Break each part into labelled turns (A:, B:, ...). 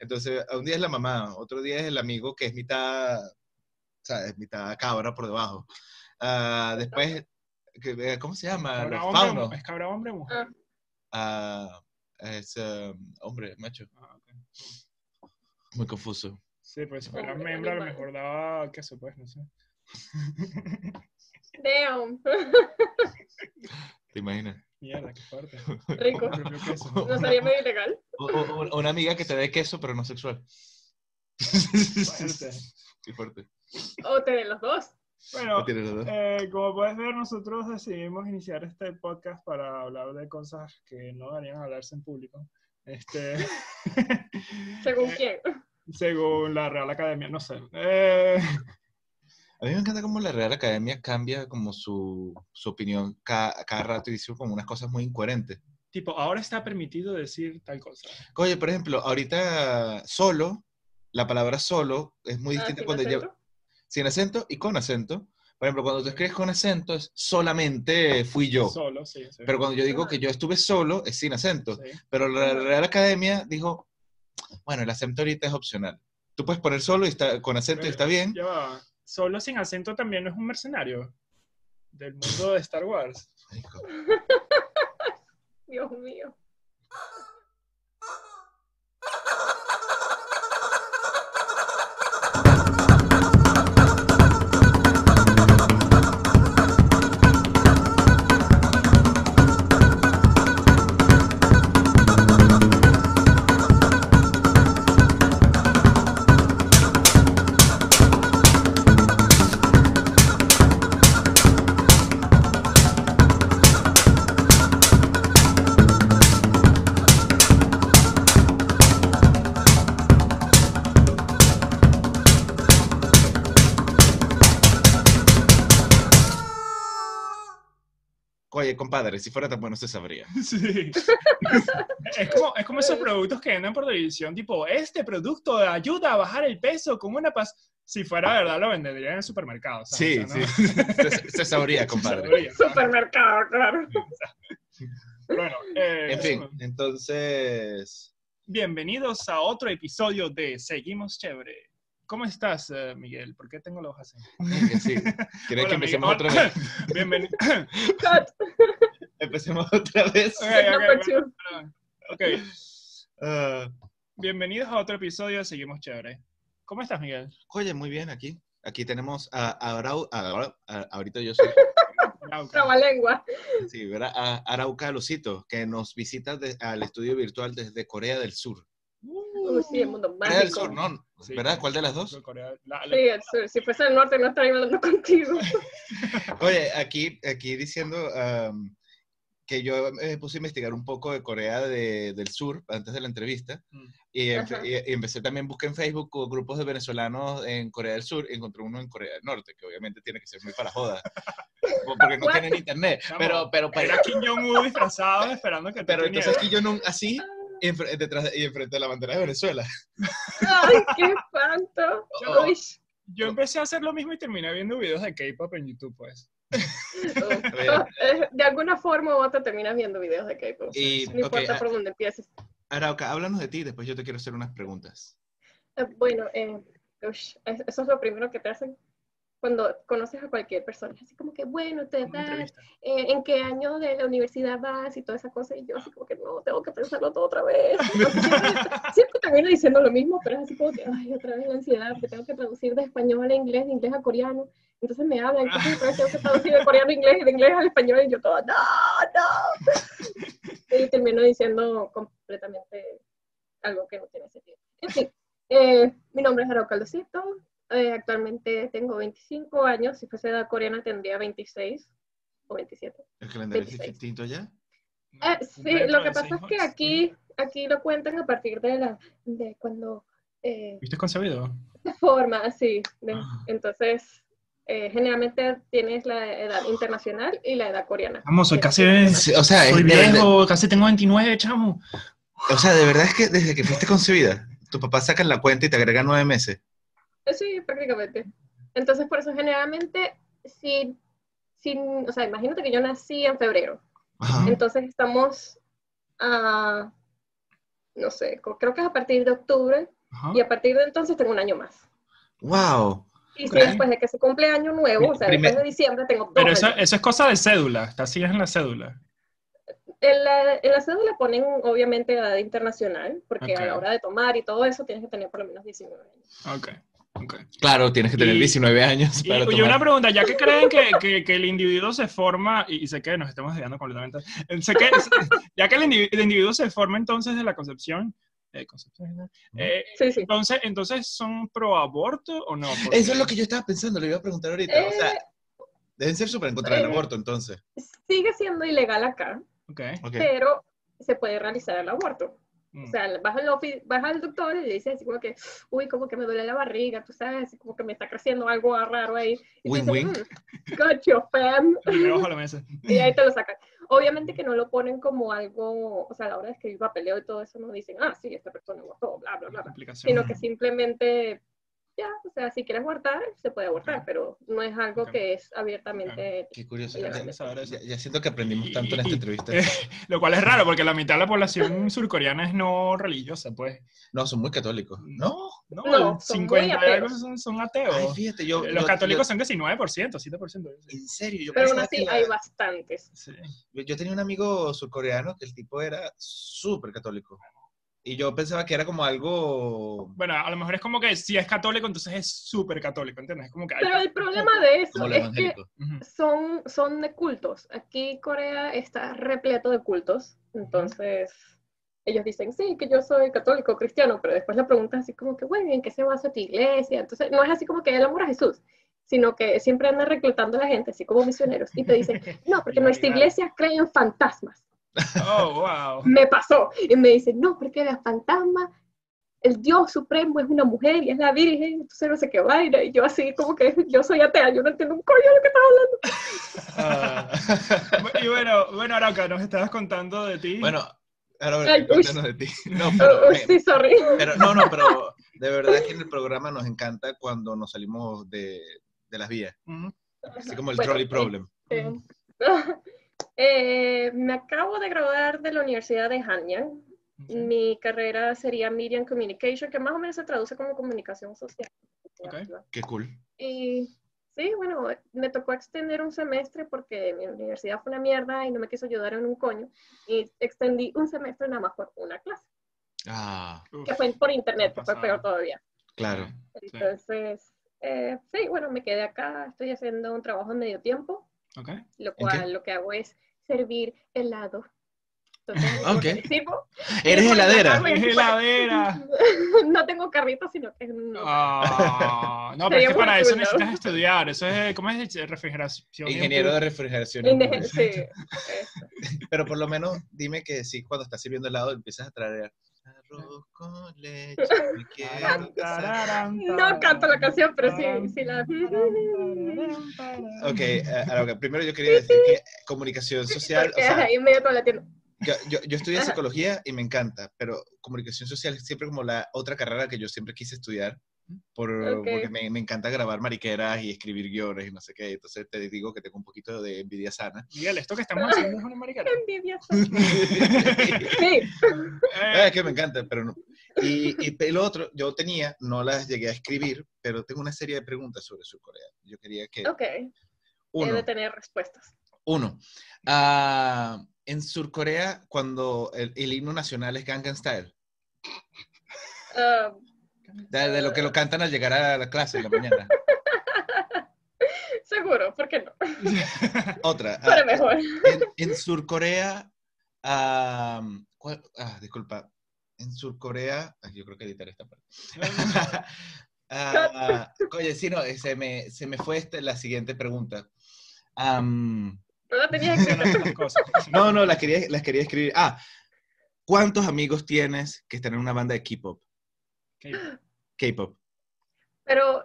A: Entonces, un día es la mamá, otro día es el amigo que es mitad, o sea, es mitad cabra por debajo. Ah, después, que- eh, ¿cómo se llama?
B: Cabra
A: Los
B: hombre,
A: faunos.
B: ¿Es cabra hombre o mujer?
A: Ah, es um, hombre, macho.
B: Ah.
A: Muy confuso.
B: Sí, pues si fuera
C: Hombre,
B: membro a lo
C: animal.
B: mejor daba queso, pues, no sé.
C: Damn.
A: ¿Te imaginas?
B: Mierda, qué fuerte.
C: Rico. ¿No sería medio ilegal?
A: O- o- o- una amiga que te dé queso, pero no sexual.
B: Fuerte.
A: Qué fuerte.
C: O te den los dos.
B: Bueno, eh, como puedes ver, nosotros decidimos iniciar este podcast para hablar de cosas que no deberían hablarse en público. Este,
C: ¿Según
B: Eh,
C: quién?
B: según la Real Academia, no sé. Eh,
A: A mí me encanta cómo la Real Academia cambia como su, su opinión cada, cada rato y dice como unas cosas muy incoherentes.
B: tipo, ahora está permitido decir tal cosa.
A: Oye, por ejemplo, ahorita solo, la palabra solo es muy
C: Ah,
A: distinta
C: ¿sin
A: cuando lleva
C: acento?
A: sin acento y con acento. Por ejemplo, cuando tú escribes con acento es solamente fui yo.
B: Solo, sí. sí.
A: Pero cuando yo digo que yo estuve solo es sin acento.
B: Sí.
A: Pero la. Real Academia dijo, bueno, el acento ahorita es opcional. Tú puedes poner solo y está con acento y está bien.
B: Ya va. Solo sin acento también no es un mercenario del mundo de Star Wars.
C: Dios mío.
A: Oye, compadre, si fuera tan bueno se sabría.
B: Sí. es, como, es como esos productos que venden por televisión, tipo, este producto ayuda a bajar el peso con una paz. Si fuera verdad, lo venderían en el supermercado.
A: Sí,
B: ¿sabes? O sea,
A: sí. Se, se sabría, compadre.
C: Supermercado, claro.
B: Bueno, eh,
A: En fin, entonces...
B: bienvenidos a otro episodio de Seguimos Chévere. ¿Cómo estás, eh, Miguel? ¿Por qué tengo los ojos así?
A: Sí. ¿Quieres
B: Hola,
A: que empecemos
B: Miguel.
A: otra vez?
B: Bienvenido.
A: Empecemos otra vez.
B: Ok, ok,
C: Number
B: bueno,
C: two.
B: perdón. Ok,
A: Ah,
B: bienvenidos a otro episodio Seguimos Chévere. ¿Cómo estás, Miguel?
A: oye, muy bien, aquí. Aquí tenemos a, a Arau- a- a- ahorita yo soy,
B: Arauca.
C: Trabalengua.
A: sí, ¿verdad? A Arauca Lucito, que nos visita de- al estudio virtual desde Corea del Sur.
C: Uy, sí, el mundo
A: Corea del
C: mágico.
A: Sur, ¿no?
B: Sí.
A: ¿Verdad? ¿Cuál de las dos?
B: Corea- la- la-
C: Sí, el sur. Si fuese el norte, no estaría hablando contigo.
A: Oye, aquí, aquí diciendo am, que yo me puse a investigar un poco de Corea de- del Sur antes de la entrevista
B: Mm.
A: y,
C: Ajá.
A: y- y empecé también, busqué en Facebook grupos de venezolanos en Corea del Sur y encontré uno en Corea del Norte, que obviamente tiene que ser muy para joda, porque no tienen internet, pero, pero, pero,
B: Era Kim Jong-un disfrazado esperando que
A: pero entonces aquí yo no, enfre- detrás de- y enfrente de la bandera de Venezuela.
C: ¡Ay, qué espanto!
A: Oh.
C: Uy.
B: Yo empecé a hacer lo mismo y terminé viendo videos de K-pop en YouTube, pues.
C: De alguna forma u otra terminas viendo videos de K-pop.
A: Y,
C: No importa
A: ah,
C: por dónde empieces.
A: Arauca, háblanos de ti, después yo te quiero hacer unas preguntas.
C: Eh, Bueno, eh, ush, es- eso es lo primero que te hacen cuando conoces a cualquier persona. Así como que, bueno, te
B: entrevista.
C: eh, en qué año de la universidad vas y toda esa cosa. Y yo así como que no, tengo que pensarlo todo otra vez. Siempre, termino diciendo lo mismo, pero es así como que, ay, otra vez la ansiedad, porque tengo que traducir de español a inglés, de inglés a coreano. Entonces me hablan, entonces otra vez tengo que traducir de coreano a inglés y de inglés al español y yo todo, no, no. Y termino diciendo completamente algo que no tiene sentido. En fin, eh, mi nombre es Arauca Lucito, eh, actualmente tengo 25 años, si fuese edad coreana tendría 26 o 27.
A: ¿El calendario es
C: 26.
A: distinto ya?
C: Eh, sí, lo que
B: de
C: pasa es que aquí, aquí lo cuentan a partir de, la, de cuando eh,
B: ¿Viste concebido?
C: se forma así. de-
B: Ah.
C: entonces, eh, generalmente tienes la edad internacional y la edad coreana.
B: Vamos, soy casi...
A: Sí, o sea,
B: soy
A: es de-
B: viejo, casi tengo 29, chamo.
A: O sea, de verdad es que desde que fuiste concebida, tu papá saca la cuenta y te agrega nueve meses.
C: Sí, prácticamente. Entonces, por eso generalmente, si, si, o sea, imagínate que yo nací en febrero.
A: Ajá.
C: Entonces estamos a no sé, creo que es a partir de octubre
B: Ajá.
C: y a partir de entonces tengo un año más.
A: ¡Wow!
C: Y si después de que se cumple año nuevo, o sea,
A: Primer-
C: después de diciembre, tengo dos
B: Pero eso,
C: años.
B: eso es cosa de cédula, está así es en la cédula.
C: En la, en la cédula ponen obviamente edad internacional, porque a la hora de tomar y todo eso tienes que tener por lo menos 19 años.
B: Ok,
A: Claro, tienes que tener
B: Y-
A: 19 años
B: Y,
A: para
B: oye,
A: tomar.
B: una pregunta, ya que creen que, que- que el individuo se forma, y, y sé que nos estamos desviando completamente, eh, sé que, ya que el, individuo, el individuo se forma entonces de la concepción, eh, concepción. Eh,
C: Sí, sí.
B: entonces, entonces, ¿son pro aborto o no? Porque-
A: Eso es lo que yo estaba pensando, le iba a preguntar ahorita. O sea,
C: Eh,
A: deben ser súper en contra del
C: eh,
A: aborto, entonces.
C: sigue siendo ilegal acá,
B: Ok.
A: Ok.
C: pero se puede realizar el aborto.
B: Mm,
C: O sea, vas al, vas al doctor y le dices así como que, uy, como que me duele la barriga, tú sabes, como que me está creciendo algo raro ahí. Y
A: Win, win.
C: "Mm, got you, fam.
B: la mesa.
C: Y ahí te lo sacan. Obviamente que no lo ponen como algo, o sea, a la hora de escribir papeleo y todo eso, no dicen, ah, sí, esta persona abortó, bla, bla, bla. Sino que simplemente, ya, o sea, si quieres abortar, se puede abortar, pero no es algo que es abiertamente...
A: Qué curioso.
C: Ya,
A: siento que aprendimos tanto en esta entrevista.
B: eh, lo cual es raro, porque la mitad de la población surcoreana es no religiosa, pues.
A: No, son muy católicos. ¿No?
B: No,
C: No, muy
B: 50 y algo
C: ateos.
B: son, son ateos.
A: Ay, fíjate, yo.
B: Los
A: yo-
B: católicos
A: yo-
B: son casi 9%, 7%.
A: En serio, yo
C: Pero aún así
A: la-
C: hay bastantes.
B: Sí.
A: Yo, yo tenía un amigo surcoreano que el tipo era súper católico. Y yo pensaba que era como algo...
B: Bueno, a lo mejor es como que si es católico, entonces es súper católico, ¿entiendes? Es como que hay...
C: Pero el problema de eso es que son, son de cultos. Aquí Corea está repleto de cultos. Entonces, ellos dicen, sí, que yo soy católico, cristiano, pero después le preguntas así como que, bueno, ¿en qué se basa tu iglesia? Entonces, no es así como que el amor a Jesús, sino que siempre andan reclutando a la gente, así como misioneros, y te dicen, no, porque nuestra iglesia cree en fantasmas.
B: Oh, wow.
C: Me pasó. Y me dicen, no, porque los fantasmas, el Dios supremo es una mujer y es la Virgen, entonces no sé qué vaina. Y yo así como que yo soy atea, yo no entiendo un coño lo que estás hablando.
A: Ah.
B: Y bueno, bueno, Arauca, nos estabas contando de ti.
A: bueno, ahora
C: Ay,
A: de ti. No, pero,
C: Oh,
A: me-
C: sí, sorry.
A: pero- no, no, pero de verdad que en el programa nos encanta cuando nos salimos de, de las vías.
B: Ujú.
A: Así como el
C: Bueno,
A: trolley problem.
C: eh, eh, me acabo de graduar de la Universidad de Hanyang. Mi carrera sería Media and Communication, que más o menos se traduce como comunicación social.
B: Ok.
A: Qué cool.
C: Y sí, bueno, me tocó extender un semestre porque mi universidad fue una mierda y no me quiso ayudar en un coño. Y extendí un semestre nada más por una clase,
A: Ah,
B: Uf,
C: que fue por internet, que fue peor todavía.
A: claro.
B: Sí.
C: Entonces, eh, sí, bueno, me quedé acá, estoy haciendo un trabajo en medio tiempo,
B: Ok.
C: lo cual lo que hago es servir helado. Entonces,
A: Ok.
C: participo.
A: ¿Eres
C: Y
A: heladera?
C: bueno,
B: Es heladera.
C: no tengo carrito, sino que es un...
B: Ah, no, pero es que para eso
C: ¿no?
B: necesitas estudiar. Eso es, ¿cómo es? Refrigeración.
A: Ingeniero de refrigeración.
C: Sí.
A: Pero por lo menos dime que sí, cuando estás sirviendo helado empiezas a traer arroz con leche. Me quiero casar.
C: No canto la canción, pero sí, sí la...
A: Ok, ahora, primero yo quería decir que comunicación social, o
C: Porque
A: sea,
C: ahí en medio todo latino.
A: yo, yo, yo estudié psicología y me encanta, pero comunicación social es siempre como la otra carrera que yo siempre quise estudiar, por,
C: Ok.
A: porque me, me encanta grabar mariqueras y escribir guiones y no sé qué, entonces te digo que tengo un poquito de envidia sana.
B: Miguel, esto que estamos haciendo es una maricada.
C: Envidioso.
A: es
C: Sí,
B: Eh,
A: que me encanta, pero no. Y, y lo otro, yo tenía, no las llegué a escribir, pero tengo una serie de preguntas sobre Surcorea. Yo quería que...
C: ok.
A: Uno,
C: de tener respuestas.
A: uno. ah, en Surcorea, cuando el, el himno nacional es Gangnam Style,
C: Ah,
A: de, de lo que lo cantan al llegar a la clase en la mañana.
C: seguro, ¿por qué no?
A: Otra. ah,
C: Para mejor.
A: en, en Surcorea, ah, ¿cuál? Ah, disculpa. En Surcorea, yo creo que editaré esta parte. Ah, oye, sí, no, se me, se me fue este- la siguiente pregunta. Am,
C: No la
B: cosas.
A: no, no, las quería, las quería escribir. Ah, ¿cuántos amigos tienes que están en una banda de K-pop? K-pop.
C: Pero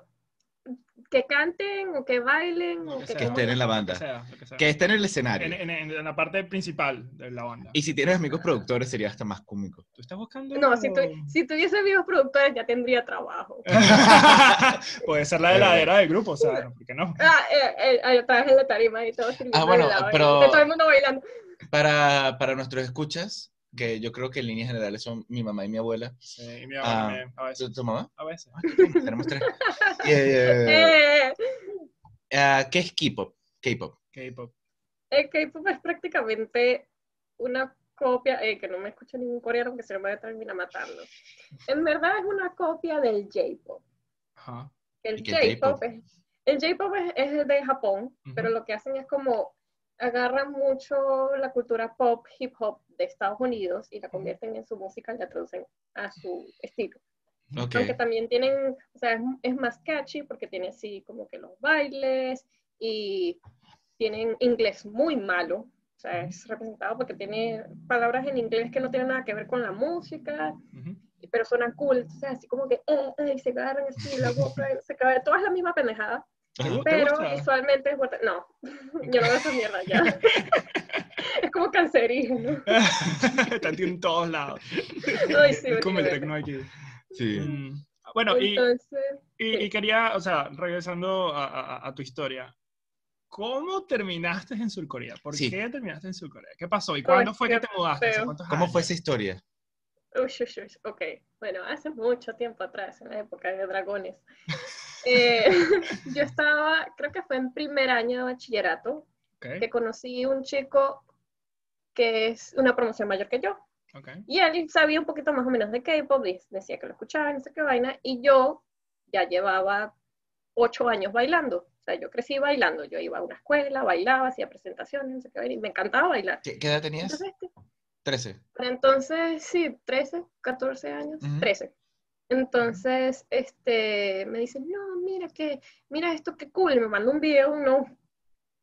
C: que canten o que bailen o que,
A: Que estén en la banda.
B: Lo que sea, lo que sea.
A: Que estén en el escenario.
B: En, en- en- la parte principal de la banda.
A: Y si tienes amigos productores sería hasta más cómico.
B: ¿Tú estás buscando?
C: No, si, tu, si tuviese amigos productores ya tendría trabajo.
B: Puede ser la heladera del grupo, o sea, ¿por qué no?
C: Ah, eh, eh, otra vez en la tarima y todo
A: Ah, bueno, pero-
C: todo el mundo bailando.
A: Para, para nuestros escuchas, que yo creo que en líneas generales son mi mamá y mi abuela.
B: Sí, y mi
A: Ah,
B: mamá también, a
A: ¿Tu,
B: veces.
A: tu mamá?
B: A veces.
A: Ah, Tenemos tres. Eh,
C: Eh,
A: ah, ¿Qué es K-pop? K-pop.
B: K-pop.
C: el K-pop es prácticamente una copia, eh, que no me escucha ningún coreano porque se me va a terminar matando. En verdad es una copia del J-pop.
B: Ajá.
C: El
A: ¿Y qué es
C: J-pop es, el J-pop es, es de Japón, pero lo que hacen es como agarran mucho la cultura pop, hip hop de Estados Unidos y la convierten en su música y la traducen a su estilo.
A: Ok.
C: Aunque también tienen, o sea, es, es más catchy porque tiene así como que los bailes y tienen inglés muy malo. O sea, es representado porque tiene palabras en inglés que no tienen nada que ver con la música,
B: Ujú.
C: pero suenan cool. O sea, así como que, eh, eh, y se agarran así la boca, se cae, toda es la misma pendejada,
B: ¿Te
A: Ajá.
B: gu- te
C: pero visualmente es fuerte. No, yo no veo esa mierda ya. es como cancerígeno.
B: Está en todos lados.
C: Ay, sí,
B: es como el tecno aquí.
A: Sí.
B: Mm. Bueno, y,
C: Entonces,
B: y,
C: sí.
B: y quería, o sea, regresando a, a- a tu historia, ¿cómo terminaste en Surcorea? ¿Por
A: Sí.
B: qué terminaste en Surcorea? ¿Qué pasó? ¿Y cuándo fue que te mudaste? ¿Hace
C: feo.
B: cuántos
A: ¿Cómo fue esa historia?
C: Uy, uy, uy, ok, bueno, hace mucho tiempo atrás, en la época de dragones. Eh, yo estaba, creo que fue en primer año de bachillerato, que conocí un chico que es una promoción mayor que yo.
B: ok.
C: Y él sabía un poquito más o menos de K-pop, decía que lo escuchaba, y no sé qué vaina, y yo ya llevaba ocho años bailando. O sea, yo crecí bailando, yo iba a una escuela, bailaba, hacía presentaciones, no sé qué vaina, y me encantaba bailar.
A: ¿Qué, qué edad tenías?
C: Entonces, este,
A: 13.
C: Pero entonces, sí, 13, 14 años. 13. Entonces, este, me dicen, no, mira que, mira esto, qué cool. Y me mandó un video, unos,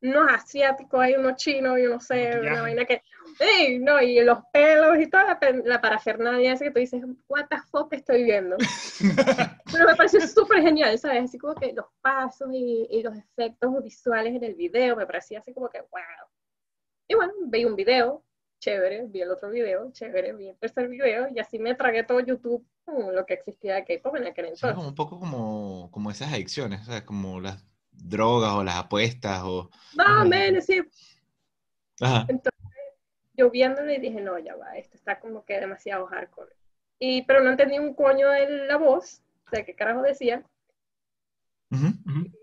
C: unos asiáticos, hay unos chinos, yo no sé,
B: Maquillaje.
C: una vaina que, ¡ey! No, y los pelos y toda la, la parafernalia esa que tú dices, what the fuck estoy viendo. Pero me pareció súper genial, ¿sabes? Así como que los pasos y, y los efectos visuales en el video, me parecía así como que, wow. Y bueno, vi un video, chévere, vi el otro video, chévere, vi el tercer video, y así me tragué todo YouTube, con lo que existía de K-pop en aquel entonces.
A: como un poco como, como esas adicciones, ¿sabes? Como las drogas o las apuestas o...
C: Más o menos, sí.
A: Ajá.
C: Yo viéndolo y dije, no, ya va, esto está como que demasiado hardcore. Y, pero no entendí un coño de la voz, de qué carajo decía.
A: Ujú.
B: Ujú.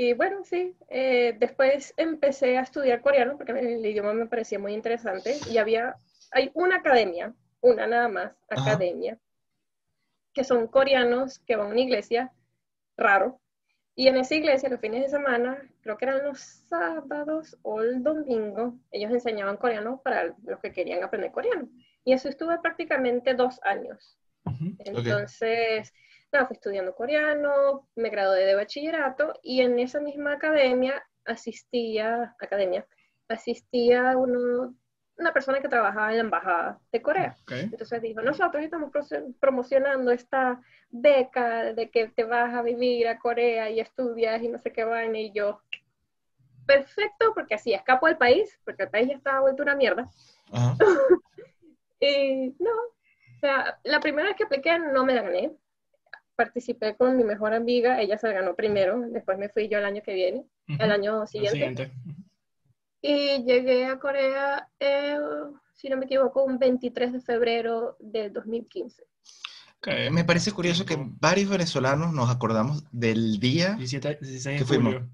C: Y bueno, sí, eh, después empecé a estudiar coreano porque el idioma me parecía muy interesante y había, hay una academia, una nada más,
A: Ajá.
C: academia, que son coreanos que van a una iglesia, raro, y en esa iglesia los fines de semana, creo que eran los sábados o el domingo, ellos enseñaban coreano para los que querían aprender coreano. Y eso estuve prácticamente dos años. Entonces, nada, fui estudiando coreano, me gradué de bachillerato y en esa misma academia asistía, academia, asistía uno, una persona que trabajaba en la embajada de Corea.
B: Ok.
C: Entonces dijo, nosotros estamos pro- promocionando esta beca de que te vas a vivir a Corea y estudias y no sé qué vaina y yo, perfecto, porque así escapo del país, porque el país ya estaba vuelto una mierda. Y no, o sea, la primera vez que apliqué no me la gané. Participé con mi mejor amiga, ella se la ganó primero, después me fui yo el año que viene,
B: Ujú.
C: el año
B: El
C: siguiente.
B: siguiente.
C: Y llegué a Corea, eh, si no me equivoco, un 23 de febrero del 2015.
B: Ok.
A: Me parece curioso que varios venezolanos nos acordamos del día
B: 17, 16
A: ¿Qué
B: de
A: fuimos?
B: julio.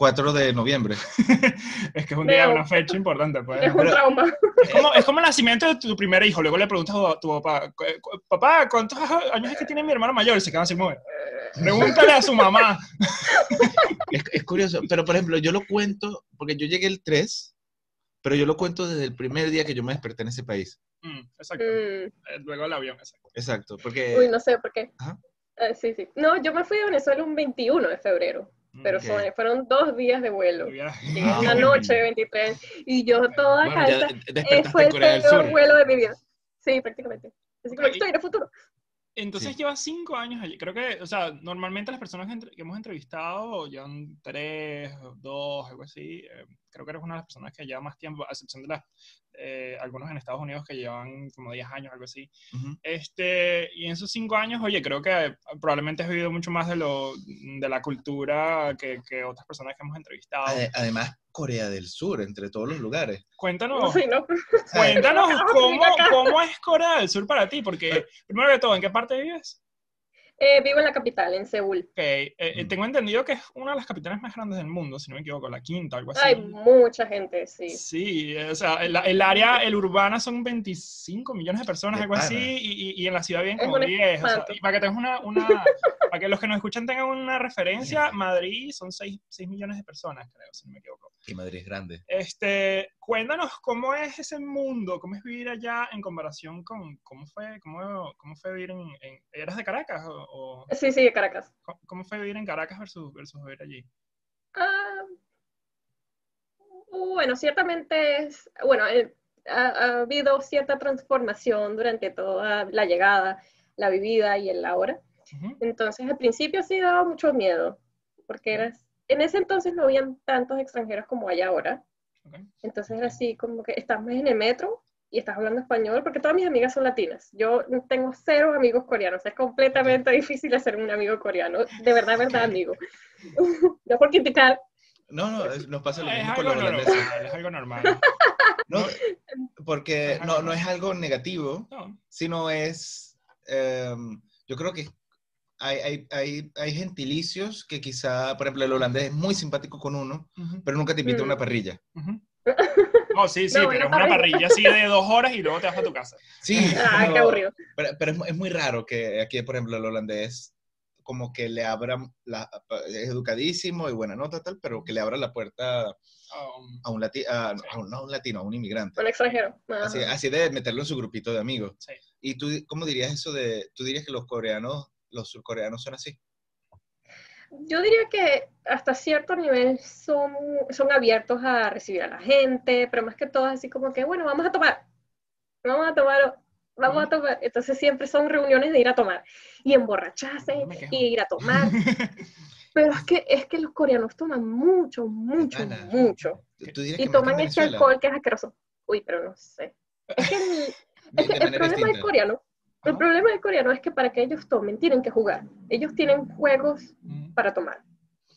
A: 4 de noviembre.
B: es que es un día, una fecha importante. Pues.
C: Es un
A: Pero-
C: trauma.
B: Es como, es como el nacimiento de tu primer hijo. Luego le preguntas a tu papá, "Cu- cu- papá, ¿cuántos años es que tiene mi hermano mayor? Y se quedan así como, pregúntale a su mamá.
A: Es, es curioso, pero por ejemplo, yo lo cuento, porque yo llegué el 3, pero yo lo cuento desde el primer día que yo me desperté en ese país.
B: Mm, exacto.
C: Mm,
B: Eh, Luego el avión, exacto.
A: Exacto, porque...
C: uy, no sé por qué.
A: Ajá.
C: Eh, sí, sí. No, yo me fui a Venezuela un 21 de febrero, pero
A: Ok.
C: son- fueron dos días de vuelo. Llegué
A: Ah,
C: una noche de 23 y yo toda
A: Bueno,
C: calza. Eh, fue el peor vuelo de mi vida. Sí, prácticamente. Así como estoy en el futuro.
B: Entonces
A: Sí.
B: llevas cinco años allí. Creo que, o sea, normalmente las personas que, entre- que hemos entrevistado llevan tres, dos, algo así. Eh, creo que eres una de las personas que lleva más tiempo, a excepción de las, eh, algunos en Estados Unidos que llevan como 10 años, algo así.
A: Ujú.
B: Este, y en esos cinco años, oye, creo que probablemente has vivido mucho más de, lo, de la cultura que, que otras personas que hemos entrevistado.
A: Ade- Además, Corea del Sur, entre todos los lugares.
B: Cuéntanos,
C: Sí, ¿no?
B: cuéntanos cómo, cómo es Corea del Sur para ti, porque primero de todo, ¿en qué parte vives?
C: Eh, vivo en la capital, en Seúl.
B: Ok, eh, eh,
A: Mm.
B: tengo entendido que es una de las capitales más grandes del mundo, si no me equivoco, la quinta, algo así.
C: Hay mucha gente, sí.
B: Sí, o sea, el, el área, el urbana son 25 millones de personas, algo así, y, y- y en la ciudad
C: Es
B: como
C: un
B: 10. o sea,
C: espanto.
B: y para que tengas una, una para que los que nos escuchan tengan una referencia, Madrid son 6, millones de personas, creo, si no me equivoco.
A: Y Madrid es grande.
B: Este, cuéntanos cómo es ese mundo, cómo es vivir allá en comparación con cómo fue, cómo, cómo fue vivir en, en- ¿Eras de Caracas o, o
C: Sí, sí, de Caracas.
B: cómo- cómo fue vivir en Caracas versus, versus vivir allí?
C: Ah, bueno, ciertamente es, bueno, eh, ha, ha habido cierta transformación durante toda la llegada, la vivida y el ahora.
B: Ujú,
C: Entonces, al principio sí daba mucho miedo, porque eras, en ese entonces no habían tantos extranjeros como hay ahora. Entonces era así como que estás más en el metro y estás hablando español, porque todas mis amigas son latinas. Yo tengo cero amigos coreanos, es completamente difícil hacer un amigo coreano, de verdad, verdad, amigo. no por criticar,
A: No, no, es- nos pasa lo mismo con
B: algo
A: los holandeses.
B: normal, es algo normal.
A: No, porque no, no es algo negativo,
B: No,
A: sino es, em, yo creo que hay, hay, hay, hay gentilicios que quizá, por ejemplo, el holandés es muy simpático con uno,
B: ujú,
A: pero nunca te invita a una
C: Mm.
A: parrilla.
B: ujú. No, sí, sí,
C: No,
B: pero
C: una
B: es una
C: parrilla.
B: así de dos horas y luego te vas a tu casa.
A: Sí,
C: ah, qué aburrido.
A: Pero, pero es, es muy raro que aquí, por ejemplo, el holandés como que le abran, la, es educadísimo y buena nota tal, pero que le abra la puerta
B: Um,
A: a un, lati- a, a un- no a un latino, a un inmigrante.
C: Un extranjero. Ajá.
A: Así, así de meterlo en su grupito de amigos.
B: Sí.
A: ¿Y tú cómo dirías eso de, tú dirías que los coreanos, los surcoreanos son así?
C: Yo diría que hasta cierto nivel son, son abiertos a recibir a la gente, pero más que todo así como que, bueno, vamos a tomar, vamos a tomar, vamos a tomar. Entonces siempre son reuniones de ir a tomar y emborracharse
B: No
C: y ir a tomar. Pero es que, es que los coreanos toman mucho, mucho,
A: pana.
C: mucho.
A: ¿Tú,
C: Y toman este alcohol que es asqueroso. Uy, pero no sé. Es que el, es que problema del
A: distinta.
C: coreano, el problema del coreano es que para que ellos tomen tienen que jugar. Ellos tienen juegos
B: mm,
C: para tomar.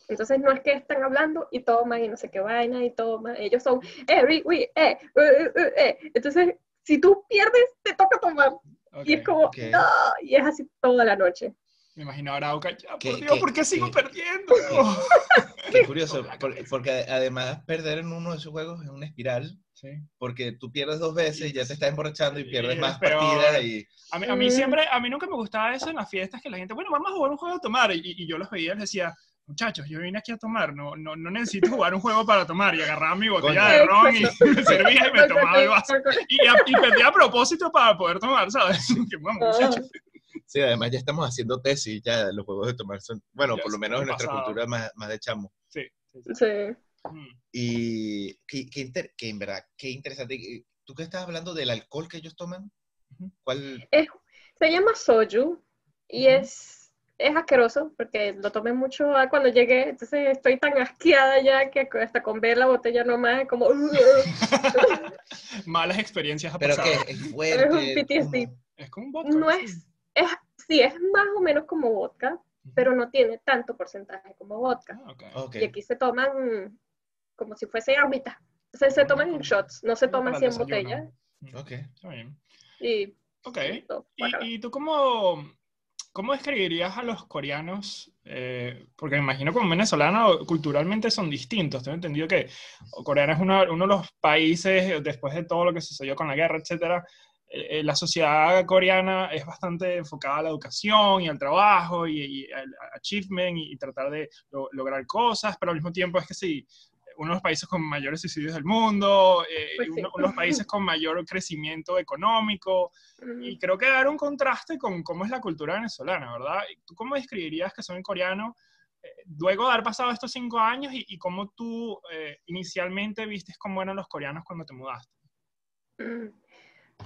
C: Entonces no es que están hablando y toman y no sé qué vaina y toman. Ellos son, eh, we, we, eh, eh, eh, eh, eh. Entonces, si tú pierdes, te toca tomar.
B: ok.
C: Y es como,
A: ok.
C: no, y es así toda la noche.
B: Me imagino a Arauca, ya, por
A: ¿Qué-
B: Dios,
A: qué-
B: ¿por qué sigo
A: qué-
B: perdiendo?
A: Qué curioso, por- porque además perder en uno de esos juegos es una espiral,
B: Sí.
A: porque tú pierdes dos veces y ya te estás emborrachando y pierdes
B: es
A: más
B: peor.
A: partidas y...
B: A mí, a mí
C: Mm.
B: siempre, a mí nunca me gustaba eso en las fiestas, que la gente, bueno, vamos a jugar un juego a tomar, y, y yo los veía y les decía, muchachos, yo vine aquí a tomar, no, no, no necesito jugar un juego para tomar, y agarraba mi botella
A: Coño.
B: de ron y me servía y me tomaba el vaso, y, a- y perdía a propósito para poder tomar, ¿sabes? Que, bueno,
C: Ah,
B: muchachos,
A: Sí, además ya estamos haciendo tesis, ya los juegos de tomar son, bueno,
B: Ya
A: por lo menos en nuestra
B: pasado.
A: cultura más, más de chamo.
B: sí, sí, sí.
C: Sí.
B: Mm.
A: Y qué, qué inter- qué en verdad, qué interesante. ¿Tú qué estás hablando del alcohol que ellos toman? ¿Cuál?
C: Se llama soju y es, es asqueroso porque lo tomé mucho ah, cuando llegué, entonces estoy tan asqueada ya que hasta con ver la botella nomás es como...
B: Malas experiencias ha
A: Pero
B: pasado.
A: que es fuerte.
C: Es un PTSD.
A: como-
B: Es como un vodka.
C: no es, es, sí, es más o menos como vodka, pero no tiene tanto porcentaje como vodka.
B: Ah, ok.
A: Ok.
C: Y aquí se toman como si fuese agüita. O sea, se toman en shots, no se toman
A: Mm,
B: para el
C: así en
B: desayuno.
C: botella.
B: Mm,
A: Ok.
B: Está bien.
C: Y,
B: Ok.
C: todo, guácala.
B: ¿Y, y tú cómo, cómo describirías a los coreanos? Eh, porque me imagino como venezolano culturalmente son distintos. Tengo entendido que Corea es uno, uno de los países, después de todo lo que sucedió con la guerra, etcétera, eh, eh, la sociedad coreana es bastante enfocada a la educación y al trabajo y, y al achievement y, y tratar de lo- lograr cosas, pero al mismo tiempo es que sí, uno de los países con mayores suicidios del mundo, eh,
C: Pues sí.
B: uno, uno de los países con mayor crecimiento económico, y creo que dar un contraste con cómo es la cultura venezolana, ¿verdad? ¿Tú cómo describirías que son coreanos eh, luego de haber pasado estos cinco años y, y cómo tú eh, inicialmente vistes cómo eran los coreanos cuando te mudaste?
C: Mm.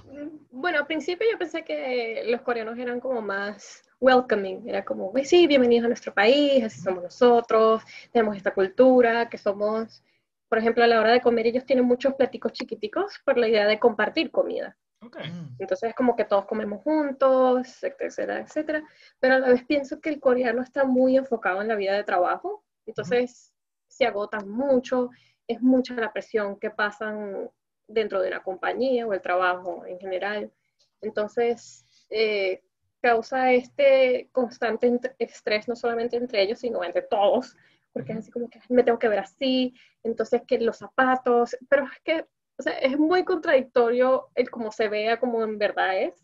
C: Mm, Bueno, al principio yo pensé que los coreanos eran como más welcoming, era como, "Pues sí, bienvenidos a nuestro país, así somos nosotros, tenemos esta cultura, que somos por ejemplo, a la hora de comer ellos tienen muchos platicos chiquiticos por la idea de compartir comida.
B: Ok.
A: Mm.
C: Entonces es como que todos comemos juntos, etcétera, etcétera. Pero a la vez pienso que el coreano está muy enfocado en la vida de trabajo. Entonces se agotan mucho, es mucha la presión que pasan dentro de la compañía o el trabajo en general. Entonces eh, causa este constante estrés no solamente entre ellos, sino entre todos. Porque es así como que "Ay, me tengo que ver así, entonces que los zapatos, pero es que o sea, es muy contradictorio el cómo se vea, como en verdad es.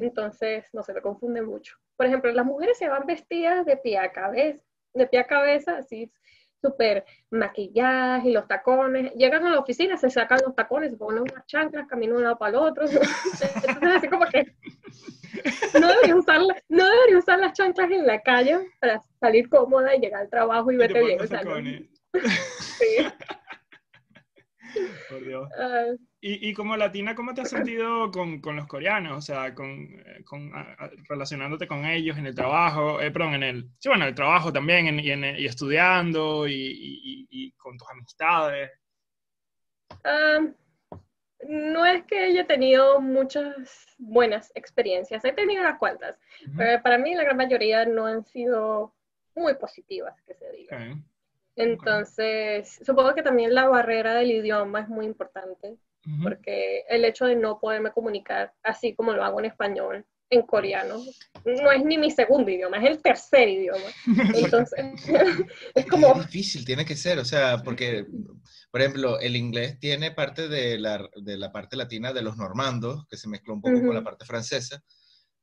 C: Entonces, no se me confunde mucho. Por ejemplo, las mujeres se van vestidas de pie a cabeza, de pie a cabeza, así súper maquilladas y los tacones. Llegan a la oficina, se sacan los tacones, se ponen unas chanclas, caminan de un lado para el otro. Entonces, así como que no deberías usar, no deberías usar las chanclas en la calle para salir cómoda y llegar al trabajo y
B: Y te
C: verte bien. o sea, no-
B: tacones.
C: sí.
B: Por Dios.
C: Ah,
B: Y, y como latina, ¿cómo te has sentido con, con los coreanos? O sea, con, eh, con, a- relacionándote con ellos en el trabajo, eh, perdón, en el, sí, bueno, el trabajo también, en- y, en- y estudiando, y, y- con tus amistades.
C: Am, no es que haya tenido muchas buenas experiencias, he tenido unas cuantas,
B: Ujú.
C: pero para mí la gran mayoría no han sido muy positivas, que se diga.
B: Ok.
C: Entonces, supongo que también la barrera del idioma es muy importante, porque el hecho de no poderme comunicar así como lo hago en español, en coreano, no es ni mi segundo idioma, es el tercer idioma. Entonces, es como...
A: Es difícil, tiene que ser, o sea, porque, por ejemplo, el inglés tiene parte de la, de la parte latina de los normandos, que se mezcló un poco con la parte francesa,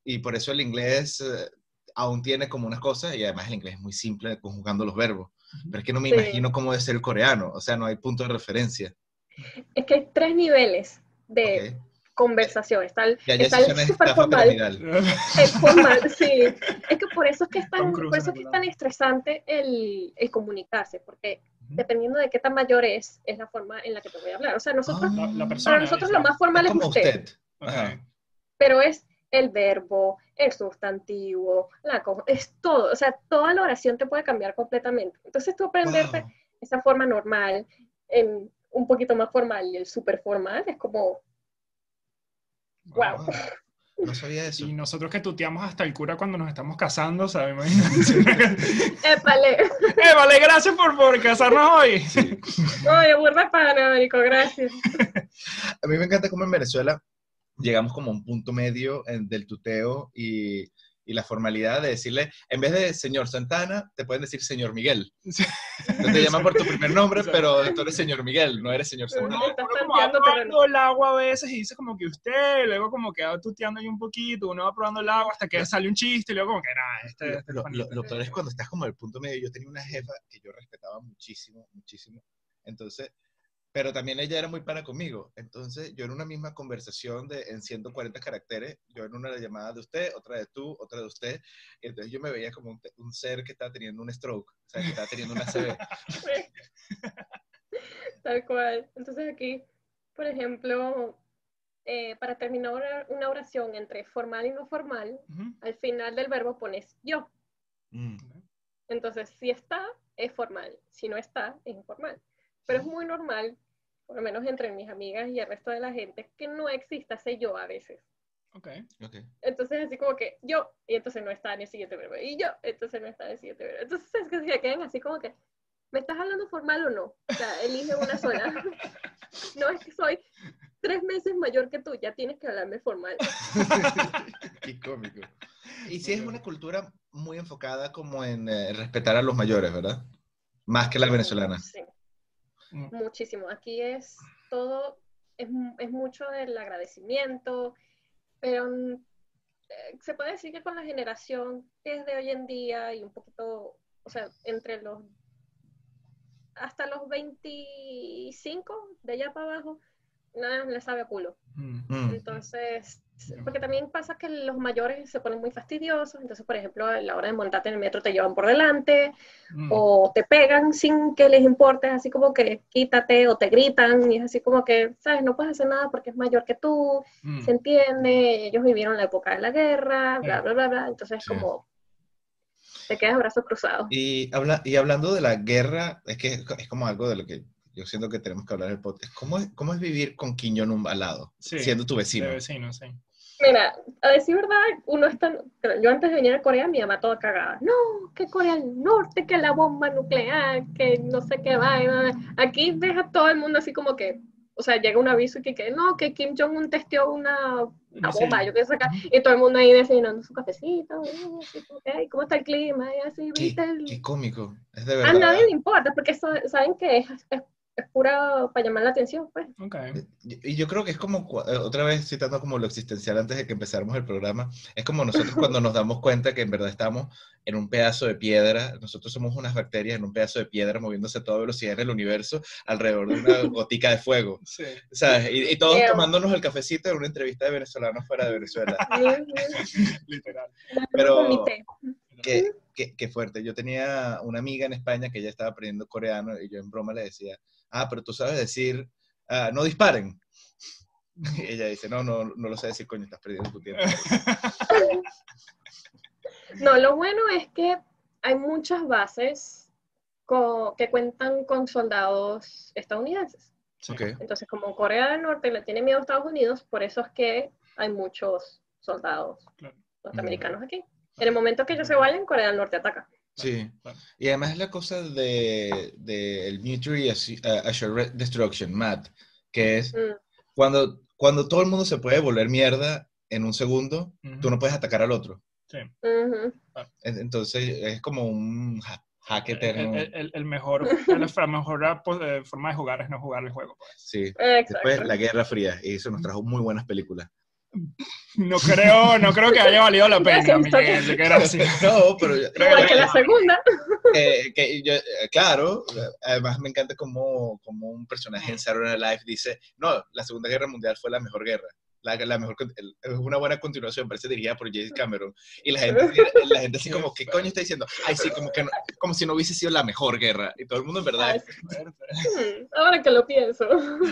A: y por eso el inglés eh, aún tiene como unas cosas, y además el inglés es muy simple conjugando los verbos, pero es que no me
C: Sí.
A: imagino cómo debe ser el coreano, o sea, no hay punto de referencia.
C: Es que hay tres niveles de
A: ¿ok?
C: conversación. Está el, está el
A: estafa
C: formal, el formal, sí. Es que por eso es que es tan, por eso es que es tan estresante el, el comunicarse, porque dependiendo de qué tan mayor es, es la forma en la que te voy a hablar. O sea, nosotros,
B: La, la
A: Ah,
B: persona.
C: para nosotros lo más formal
A: es
C: usted,
A: usted.
C: Pero es el verbo, el sustantivo, la co- es todo. O sea, toda la oración te puede cambiar completamente. Entonces tú aprenderte
A: Wow.
C: esa forma normal, en un poquito más formal y el súper formal es como, wow.
A: Wow. No sabía eso.
B: Y nosotros que tuteamos hasta el cura cuando nos estamos casando, ¿sabes? Imagínate.
C: Épale.
B: eh, vale, gracias por, por casarnos hoy.
A: Sí.
C: Oye, burda pana, Américo, gracias.
A: A mí me encanta cómo en Venezuela llegamos como a un punto medio en- del tuteo y, y la formalidad de decirle, en vez de señor Santana, te pueden decir señor Miguel.
B: Sí.
A: Entonces te llaman por tu primer nombre, pero tú eres señor Miguel, no eres señor Santana.
C: Ujú. Estás
B: probando el agua a veces y dice como que usted, luego como que va tuteando ahí un poquito, uno va probando el agua hasta que sale un chiste y luego como que nada, este, este
A: Lo, lo- lo peor es cuando estás como en el punto medio. Yo tenía una jefa que yo respetaba muchísimo, muchísimo. Entonces, pero también ella era muy pana conmigo. Entonces, yo en una misma conversación de en 140 caracteres, yo en una llamada de usted, otra de tú, otra de usted. Y entonces yo me veía como un, un ser que estaba teniendo un stroke, o sea, que estaba teniendo una CB.
C: Tal cual. Entonces aquí, por ejemplo, eh, para terminar una- oración entre formal y no formal,
B: Ujú.
C: al final del verbo pones yo.
A: Mm.
C: Entonces, si está, es formal. Si no está, es informal. Pero es muy normal, por lo menos entre mis amigas y el resto de la gente, que no exista ese yo a veces.
B: Ok.
A: Ok.
C: Entonces, así como que yo, y entonces no está en el siguiente verbo, y yo, entonces no está en el siguiente verbo. Entonces, es que se quedan así como que, ¿me estás hablando formal o no? O sea, elige una sola. no es que soy tres meses mayor que tú, ya tienes que hablarme formal.
A: Qué cómico. Y sí es una cultura muy enfocada como en eh, respetar a los mayores, ¿verdad? Más que la venezolana.
C: Sí,
B: Mm.
C: muchísimo. Aquí es todo, es, es mucho del agradecimiento, pero mm, eh, se puede decir que con la generación que es de hoy en día y un poquito, o sea, entre los, hasta los 25, de allá para abajo, nada le sabe a culo.
B: Mm.
A: Mm.
C: Entonces, porque también pasa que los mayores se ponen muy fastidiosos, entonces, por ejemplo, a la hora de montarte en el metro te llevan por delante,
B: Mm.
C: o te pegan sin que les importe, así como que quítate, o te gritan, y es así como que, ¿sabes? No puedes hacer nada porque es mayor que tú,
B: Mm.
C: se entiende, ellos vivieron la época de la guerra, bla, bla, bla, bla, entonces
A: Sí.
C: como te quedas brazos cruzados.
A: Y, habla, y hablando de la guerra, es que es, es como algo de lo que yo siento que tenemos que hablar del podcast. ¿Cómo es, cómo es vivir con Jong-un al lado,
B: Sí,
A: siendo tu vecino?
B: De vecino, sí.
C: Mira, a decir verdad, uno está. Yo antes de venir a Corea, mi mamá toda cagada. No, que Corea del Norte, que la bomba nuclear, que no sé qué va. Aquí deja todo el mundo así como que. O sea, llega un aviso que, que no, que Kim Jong-un testeó una, una
B: Sí.
C: bomba, yo qué sé acá, y todo el mundo ahí desayunando su cafecito, y así como que, "Ay, ¿cómo está el clima? Y así,
A: Qué,
C: ¿viste? el-
A: qué cómico. Es de
C: A
A: verdad.
C: nadie le importa, porque sa- saben que es, es, es pura para llamar la atención, pues.
B: Ok.
A: Y yo creo que es como, eh, otra vez citando como lo existencial antes de que empezáramos el programa, es como nosotros cuando nos damos cuenta que en verdad estamos en un pedazo de piedra, nosotros somos unas bacterias en un pedazo de piedra moviéndose a toda velocidad en el universo alrededor de una gotica de fuego,
B: Sí.
A: ¿sabes? Y, y todos
C: Ew.
A: tomándonos el cafecito en una entrevista de venezolanos fuera de Venezuela.
B: Literal.
A: Pero-. Qué, qué- qué fuerte. Yo tenía una amiga en España que ella estaba aprendiendo coreano y yo en broma le decía, ah, pero tú sabes decir, ah, no disparen. Y ella dice, no, no, no lo sé decir, coño, estás perdiendo tu tiempo.
C: No, lo bueno es que hay muchas bases que cuentan con soldados estadounidenses.
B: Sí.
A: Ok.
C: Entonces, como Corea del Norte le tiene miedo a Estados Unidos, por eso es que hay muchos soldados
B: Claro.
C: norteamericanos aquí. En el momento que ellos se vayan, Corea del Norte ataca.
A: Sí. Y además es la cosa de, de el uh, Assured Destruction, MAD, que es
C: Mm,
A: cuando, cuando todo el mundo se puede volver mierda en un segundo,
B: Ujú.
A: tú no puedes atacar al otro.
B: Sí.
A: Entonces es como un ha- hack eterno.
B: El, el- el mejor, la mejor pues, eh, forma de jugar es no jugar el juego. pues.
A: Sí.
C: Exacto.
A: Después la Guerra Fría, y eso nos trajo muy buenas películas.
B: No creo, no creo que haya valido la pena, Miguel.
A: No, pero yo-
C: Igual que la segunda.
A: que yo, eh, claro, además me encanta como, como un personaje en Saturday Night Live dice, no, la Segunda Guerra Mundial fue la mejor guerra. La, la mejor, es una buena continuación, parece dirigida por James Cameron. Y la gente, la gente así como, ¿qué coño está diciendo? Ay, sí, como, que no- como si no hubiese sido la mejor guerra. Y todo el mundo en verdad,
C: Ay, Ahora que lo pienso.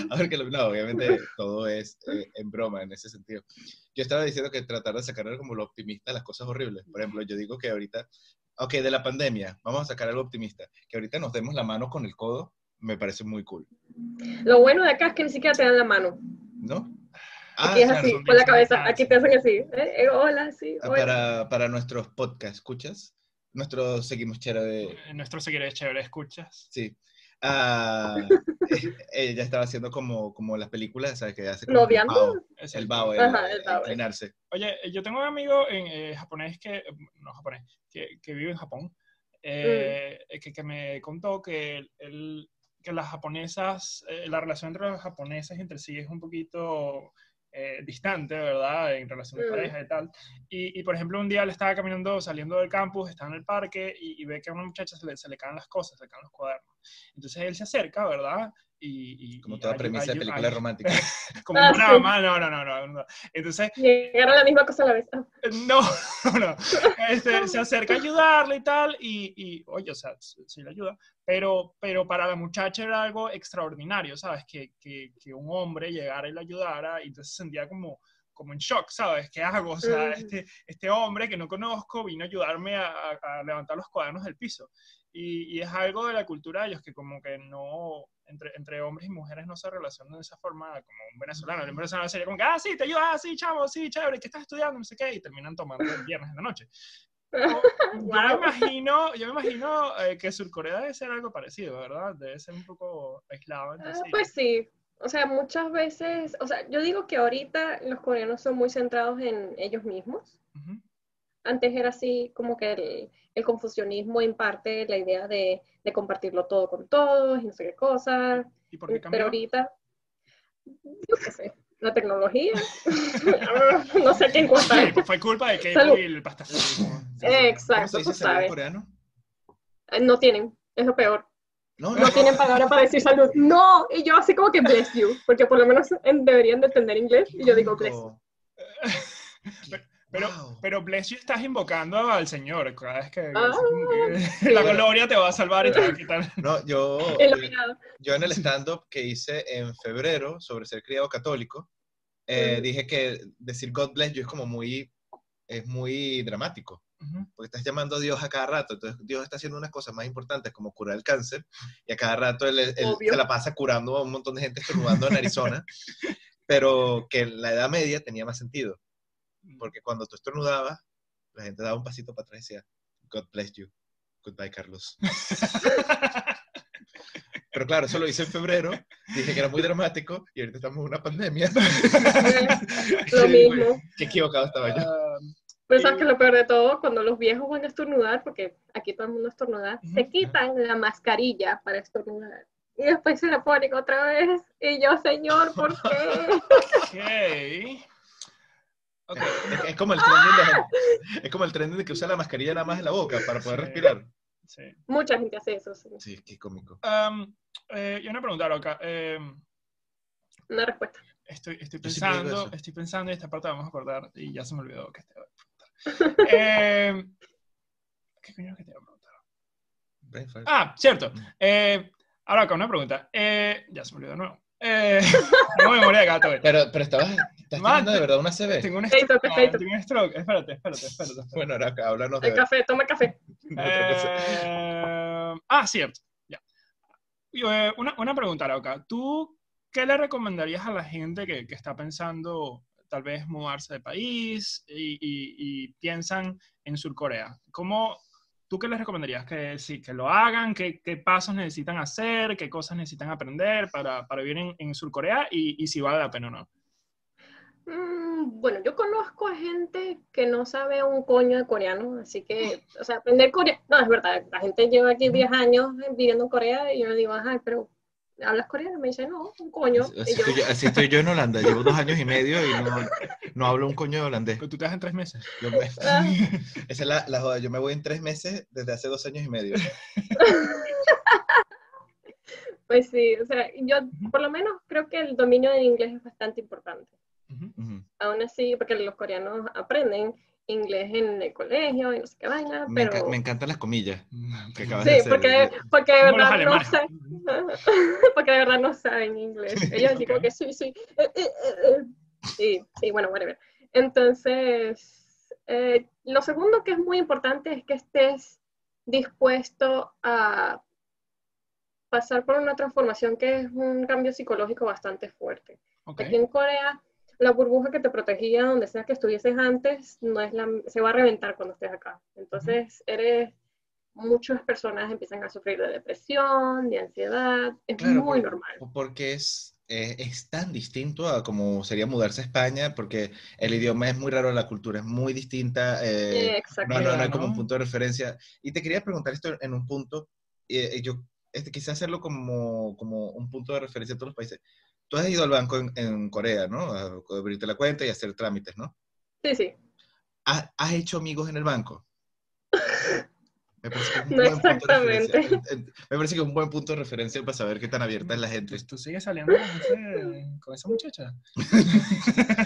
A: a ver que lo- no, obviamente todo es eh, en broma en ese sentido. Yo estaba diciendo que tratar de sacar como lo optimista las cosas horribles. Por ejemplo, yo digo que ahorita, ok, de la pandemia, vamos a sacar algo optimista. Que ahorita nos demos la mano con el codo, me parece muy cool,
C: Lo bueno de acá es que ni siquiera te dan la mano.
A: ¿no?
C: Aquí es
A: claro,
C: así, con la cabeza. Aquí te hacen así. ¿eh? Eh, hola, sí.
A: ah,
C: hola.
A: para, para nuestros podcast, ¿escuchas? Nuestros seguimos chévere,
B: Eh, Nuestro seguidor chévere, ¿escuchas?
A: sí. Ah, eh, ella estaba haciendo como, como las películas, ¿sabes? Que hace como el bao,
B: Es
A: el
B: el-
A: bao, el,
C: Ajá, el bao,
A: inclinarse.
B: Oye, yo tengo un amigo en, eh, japonés que, no japonés, que, que vive en Japón, eh, que, que me contó que, el, que las japonesas, eh, la relación entre los japoneses entre sí es un poquito eh, distante, ¿verdad? En relación de
C: Mm.
B: pareja y tal. Y, y, por ejemplo, un día él estaba caminando, saliendo del campus, está en el parque y, y ve que a una muchacha se le, se le caen las cosas, se le caen los cuadernos. Entonces él se acerca, ¿verdad? Y, y-
A: Como
B: y
A: toda
B: ayu-
A: premisa de película romántica.
B: Como
C: Ah,
B: una
C: sí.
B: mamá, no, no, no, no, no. Entonces
C: Llegaron a la misma cosa a la vez. Ah,
B: no, no. Este, se acerca a ayudarle y tal, y, y, oye, o sea, sí sí le ayuda, pero, pero para la muchacha era algo extraordinario, ¿sabes? Que, que, que un hombre llegara y le ayudara, y entonces se sentía como, como en shock, ¿sabes? ¿Qué hago? O sea,
C: Mm.
B: este, este hombre que no conozco vino a ayudarme a, a- a levantar los cuadernos del piso. Y, y es algo de la cultura de ellos que como que no, entre, entre hombres y mujeres no se relacionan de esa forma como un venezolano. El venezolano sería como que, ah, sí, te ayuda, ah, sí, chavo, sí, chévere, que estás estudiando, no sé qué, y terminan tomando el viernes en la noche. Yo, yo me
C: Wow.
B: imagino, yo me imagino eh, que Surcorea debe ser algo parecido, ¿verdad? Debe ser un poco aislado.
C: Ah, pues sí. O sea, muchas veces, o sea, yo digo que ahorita los coreanos son muy centrados en ellos mismos.
B: Ujú.
C: Antes era así como que el, el confucianismo en parte la idea de, de compartirlo todo con todos y no sé qué cosas.
B: ¿Y por qué
C: Pero ahorita, yo qué sé, la tecnología, no sé quién cuenta.
B: Sí, pues fue culpa de. K-pop y el pastafarismo.
A: ¿Cómo se
C: Exacto,
A: dice
C: tú sabes.
A: coreano?
C: No tienen, es lo peor.
A: No,
C: No tienen palabra para decir salud. No, y yo así como que bless you, porque por lo menos en- deberían de entender inglés y yo digo bless you.
B: Pero,
A: Wow.
B: pero Bless you estás invocando al Señor. Cada vez que,
C: Ah.
B: que la gloria te va a salvar y te va a quitar.
A: No, yo, yo en el stand-up que hice en febrero sobre ser criado católico, eh,
C: Mm.
A: dije que decir God bless you es como muy, es muy dramático.
B: Ujú.
A: porque estás llamando a Dios a cada rato. Entonces Dios está haciendo unas cosas más importantes como curar el cáncer y a cada rato él, él se la pasa curando a un montón de gente estornudando en Arizona, pero que en la Edad Media tenía más sentido, porque cuando tú estornudabas, la gente daba un pasito para atrás y decía, God bless you. Goodbye, Carlos. Pero claro, eso lo hice en febrero, dije que era muy dramático y ahorita estamos en una pandemia.
C: Lo mismo.
A: Qué equivocado estaba yo.
B: Ah,
C: Pero sabes que lo peor de todo, cuando los viejos van a estornudar, porque aquí todo el mundo estornuda,
B: Ujú.
C: se quitan la mascarilla para estornudar. Y después se la ponen otra vez. Y yo, señor, ¿por qué?
B: ok. Ok.
A: Es, es como el trending de, es como el trending de que usa la mascarilla nada más en la boca para poder
B: Sí.
A: respirar.
B: Sí.
C: Mucha gente hace eso, sí.
A: Sí, qué cómico.
B: Am, eh, y una pregunta, loca. Em,
C: Una respuesta.
B: Estoy, estoy pensando, estoy pensando, y esta parte la vamos a acordar, y ya se me olvidó que te iba a preguntar. Eh, ¿Qué coño que te iba a preguntar? Ah, cierto. Eh, ahora acá una pregunta. Eh, ya se me olvidó de nuevo. Eh, tengo memoria de gato. eh.
A: Pero, pero estabas, estás
B: Man,
A: teniendo de verdad una CB.
B: Tengo un stroke.
C: feito.
B: tengo un stroke. Espérate, espérate, espérate. espérate.
A: Bueno, ahora acá, háblanos de
C: El café, toma café.
B: Eh, ah, cierto. Ya. Yo, eh, una, una pregunta, Lauca. ¿Tú qué le recomendarías a la gente que, que está pensando tal vez mudarse de país y, y- y piensan en Surcorea? ¿Cómo, ¿Tú qué les recomendarías? ¿Que, sí, que lo hagan? ¿Qué, qué pasos necesitan hacer? ¿Qué cosas necesitan aprender para, para vivir en, en Surcorea? Y, y si vale la pena o no.
C: Mm, Bueno, yo conozco a gente que no sabe un coño de coreano, así que, o sea, aprender coreano, no, es verdad, la gente lleva aquí 10 años viviendo en Corea y yo le digo, ajá, pero ¿hablas coreano? Me dice, no, un coño.
A: Así
C: yo,
A: estoy, yo, así estoy yo en Holanda. Llevo dos años y medio y no, no hablo un coño de holandés.
B: Pero tú te vas en tres meses.
A: Yo me-
C: "Ah".
A: esa es la, la joda. Yo me voy en tres meses desde hace dos años y medio.
C: Pues sí, o sea, yo por lo menos creo que el dominio del inglés es bastante importante.
B: Ujú.
A: Ujú.
C: Aún así, porque los coreanos aprenden inglés en el colegio y no sé qué vaina,
A: Me,
C: pero...
A: enca- me encantan las comillas que acabas de
C: Sí,
A: hacer.
C: porque, porque de verdad no sé, porque de verdad no saben inglés. Ellos así como que sí, sí, eh, eh, eh, eh. Sí, sí, bueno, whatever. Entonces, eh, lo segundo que es muy importante es que estés dispuesto a pasar por una transformación que es un cambio psicológico bastante fuerte.
B: Ok.
C: Aquí en Corea, la burbuja que te protegía donde sea que estuvieses antes, no es la, se va a reventar cuando estés acá. Entonces, eres, muchas personas empiezan a sufrir de depresión, de ansiedad, es
A: Claro,
C: muy
A: por-
C: normal.
A: Porque es, eh, es tan distinto a como sería mudarse a España, porque el idioma es muy raro, la cultura es muy distinta. eh, no,
C: Exactamente.
A: no, no hay como un
B: ¿no?
A: punto de referencia. Y te quería preguntar esto en un punto, eh, yo este, quise hacerlo como, como un punto de referencia en todos los países. Tú has ido al banco en, en Corea, ¿no? A abrirte la cuenta y hacer trámites, ¿no?
C: Sí, sí.
A: ¿Has, has hecho amigos en el banco? Me parece que es un
C: No
A: buen punto de
C: exactamente.
A: referencia. En- en- Me parece que es un buen punto de referencia para saber qué tan abierta es la gente.
B: ¿Tú sigues saliendo con, esa muchacha?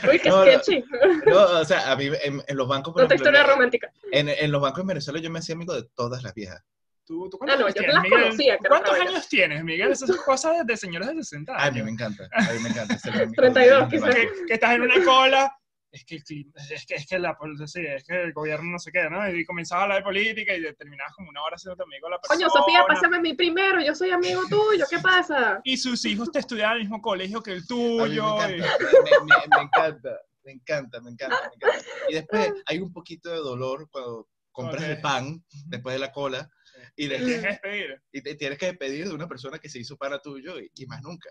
C: Uy, qué
A: No, no.
C: sketchy.
A: No, o sea, a mí en, en los bancos, por
C: Otra
A: ejemplo,
C: historia
A: en-
C: romántica.
A: en, en los bancos en Venezuela yo me hacía amigo de todas las viejas.
B: ¿Tú, tú
C: Ah,
B: cuántos
C: no,
B: años
C: yo
B: tienes,
C: las
B: Miguel?
C: conocía,
B: ¿Cuántos años tienes, Miguel? Esas son cosas de señores de 60
A: A mí
B: años.
A: me encanta, a mí me encanta. ser amigo de
C: 32
A: las
C: quizás.
B: que, que estás en una cola. Es que, el clima- es que, es que la sí, es que el gobierno no sé qué, ¿no? Y comenzabas a hablar de política y terminabas como una hora siendo amigo de la persona.
C: Coño, Sofía, pásame mi primero, yo soy amigo tuyo, ¿qué pasa?
B: Y sus hijos te estudiaban en el mismo colegio que el
A: A mí
B: tuyo.
A: me
B: y-
A: encanta, me, me- me encanta, me encanta, me encanta, me encanta. Y después hay un poquito de dolor cuando compras
B: Ok.
A: el pan después de la cola y, de-
B: Tienes que despedir.
A: y te tienes que despedir de una persona que se hizo para tuyo y, y más nunca.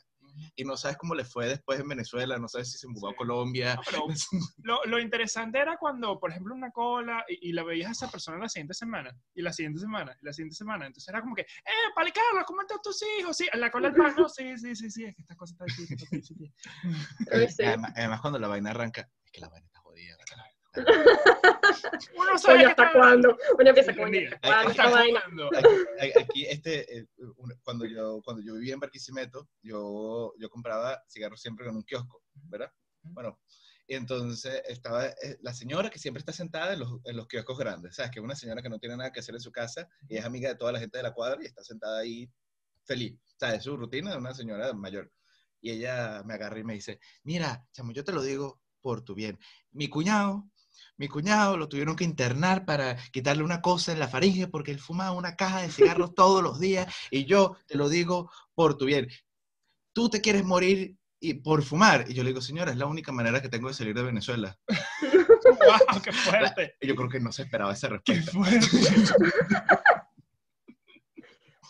A: Y no sabes cómo le fue después en Venezuela, no sabes si se mudó
B: Sí.
A: a Colombia.
B: No, pero lo, lo interesante era cuando, por ejemplo, una cola y, y la veías a esa persona la siguiente semana, y la siguiente semana, y la siguiente semana. Entonces era como que, ¡eh, Pali Carlos, ¿cómo están tus hijos? Sí, en la cola del pan, no, sí, sí, sí, sí, es que esta cosa está difícil. está difícil.
C: Uy, sí.
A: Además, además, cuando la vaina arranca, es que la vaina está.
B: Uno no sabe
C: ¿hasta
B: está-
C: cuándo? Uno empieza
B: Entendí.
C: ¿hasta cuándo.
A: Aquí, aquí, este, eh, cuando, yo, cuando yo vivía en Barquisimeto, yo, yo compraba cigarros siempre en un kiosco, ¿verdad? Bueno, y entonces estaba eh, la señora que siempre está sentada en los, en los kioscos grandes, ¿sabes? Que es una señora que no tiene nada que hacer en su casa y es amiga de toda la gente de la cuadra y está sentada ahí feliz. O sea, es su rutina de una señora mayor. Y ella me agarra y me dice, mira, chamo, yo te lo digo por tu bien. Mi cuñado mi cuñado lo tuvieron que internar para quitarle una cosa en la faringe porque él fumaba una caja de cigarros todos los días y yo te lo digo por tu bien. Tú te quieres morir y por fumar. Y yo le digo, señora, es la única manera que tengo de salir de Venezuela.
B: ¡Wow! ¡Qué fuerte!
A: Y yo creo que no se esperaba
B: ¡Qué
A: respuesta.
B: fuerte!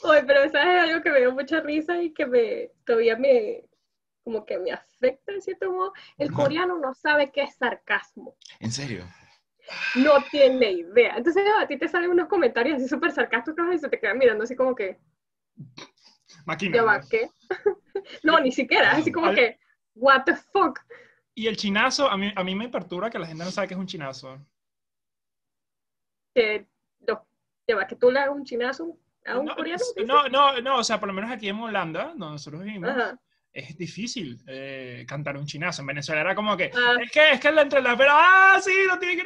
C: Oye, pero ¿sabes algo que me dio mucha risa y que me, todavía me, como que me afecta de cierto modo? El coreano no sabe qué es sarcasmo.
A: ¿En serio?
C: No tiene idea. Entonces a ti te salen unos comentarios así súper sarcásticos y se te quedan mirando así como que,
B: Máquina.
C: ¿ya va qué? no, ni siquiera, así como que, what the fuck.
B: Y el chinazo, a mí, a mí me perturba que la gente no sabe qué es un chinazo.
C: Que, no, ya va, que tú le hagas un chinazo a un
B: no,
C: coreano.
B: no, no, no, o sea, por lo menos aquí en Holanda, donde nosotros vivimos,
C: Ajá.
B: Es difícil eh, cantar un chinazo. En Venezuela era como que,
C: Ah.
B: es que es que la entre la pero ¡ah, sí, lo tiene que!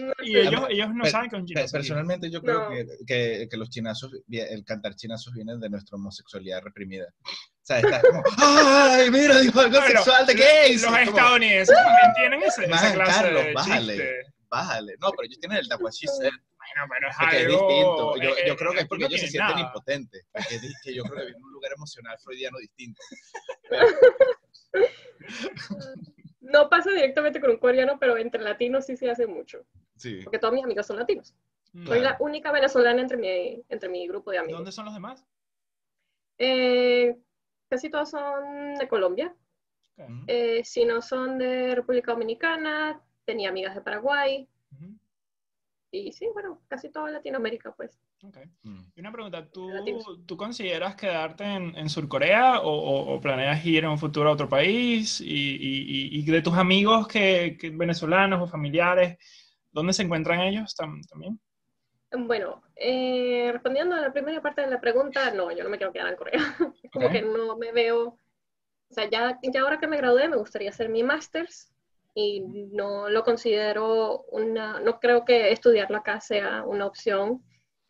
C: No
B: Y ellos, ellos no
A: Pe-
B: saben que un chinazo.
A: Personalmente yo creo
C: No.
A: que, que, que los chinazos, el cantar chinazos vienen de nuestra homosexualidad reprimida. O sea, está como, ¡ay, mira, dijo algo
B: Bueno,
A: sexual de gays!
B: Los
A: como,
B: estadounidenses también tienen ese, esa clase
A: Carlos,
B: de
A: bájale.
B: chiste.
A: Bájale. No, pero ellos tienen el tahuachi ser,
B: Bueno, pero es
A: que es
B: algo...
A: distinto. Yo,
B: eh,
A: yo creo que es porque
B: no
A: ellos se sienten
B: nada.
A: impotentes. Porque es que yo creo que viene un lugar emocional freudiano distinto.
C: No pasa directamente con un coreano, pero entre latinos sí se hace mucho.
A: Sí.
C: Porque todos mis amigos son latinos.
B: Mm.
C: Soy la
A: Claro.
C: única venezolana entre mi, entre mi grupo de amigos.
B: ¿Dónde son los demás?
C: Eh, casi todos son de Colombia.
B: Ok.
A: Mm.
C: Eh, si no son de República Dominicana, tenía amigas de Paraguay.
B: Ujú.
C: Y sí, bueno, casi toda Latinoamérica, pues.
B: Ok.
A: Mm.
B: Y una pregunta, ¿tú. ¿tú consideras quedarte en, en Surcorea o, o- o planeas ir en un futuro a otro país? Y, y- y- de tus amigos que, que venezolanos o familiares, ¿dónde se encuentran ellos tam- también?
C: Bueno, eh, respondiendo a la primera parte de la pregunta, no, yo no me quiero quedar en Corea. Como que no me veo, o sea, ya, ya ahora que me gradué me gustaría hacer mi máster's y no lo considero una, no creo que estudiarlo acá sea una opción.